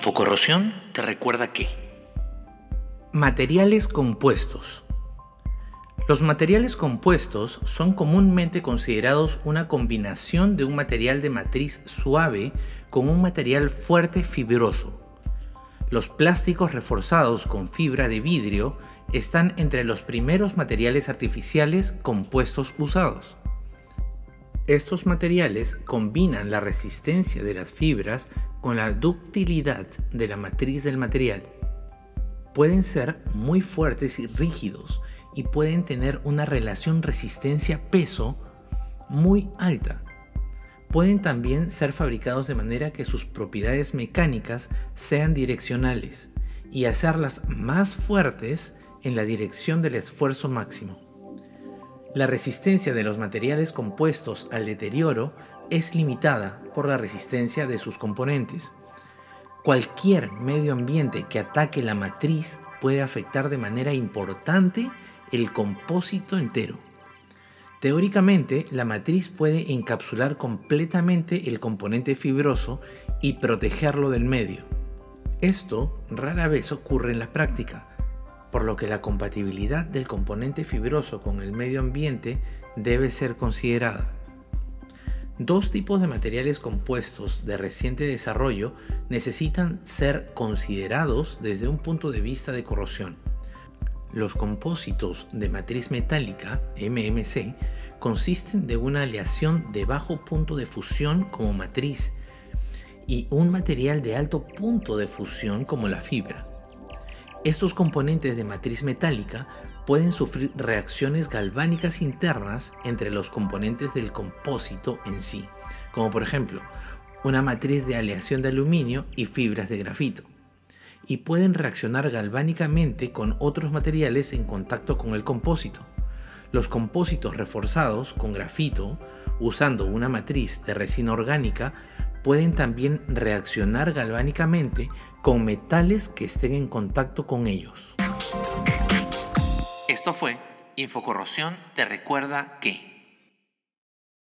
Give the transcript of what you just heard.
Infocorrosión te recuerda que Materiales compuestos. Los materiales compuestos son comúnmente considerados una combinación de un material de matriz suave con un material fuerte fibroso. Los plásticos reforzados con fibra de vidrio están entre los primeros materiales artificiales compuestos usados. Estos materiales combinan la resistencia de las fibras con la ductilidad de la matriz del material. Pueden ser muy fuertes y rígidos y pueden tener una relación resistencia-peso muy alta. Pueden también ser fabricados de manera que sus propiedades mecánicas sean direccionales y hacerlas más fuertes en la dirección del esfuerzo máximo. La resistencia de los materiales compuestos al deterioro es limitada por la resistencia de sus componentes. Cualquier medio ambiente que ataque la matriz puede afectar de manera importante el compósito entero. Teóricamente, la matriz puede encapsular completamente el componente fibroso y protegerlo del medio. Esto rara vez ocurre en la práctica, por lo que la compatibilidad del componente fibroso con el medio ambiente debe ser considerada. Dos tipos de materiales compuestos de reciente desarrollo necesitan ser considerados desde un punto de vista de corrosión. Los compósitos de matriz metálica, MMC, consisten de una aleación de bajo punto de fusión como matriz y un material de alto punto de fusión como la fibra. Estos componentes de matriz metálica pueden sufrir reacciones galvánicas internas entre los componentes del compósito en sí, como por ejemplo una matriz de aleación de aluminio y fibras de grafito, y pueden reaccionar galvánicamente con otros materiales en contacto con el compósito. Los compósitos reforzados con grafito, usando una matriz de resina orgánica, pueden también reaccionar galvánicamente con metales que estén en contacto con ellos. Esto fue Infocorrosión te recuerda que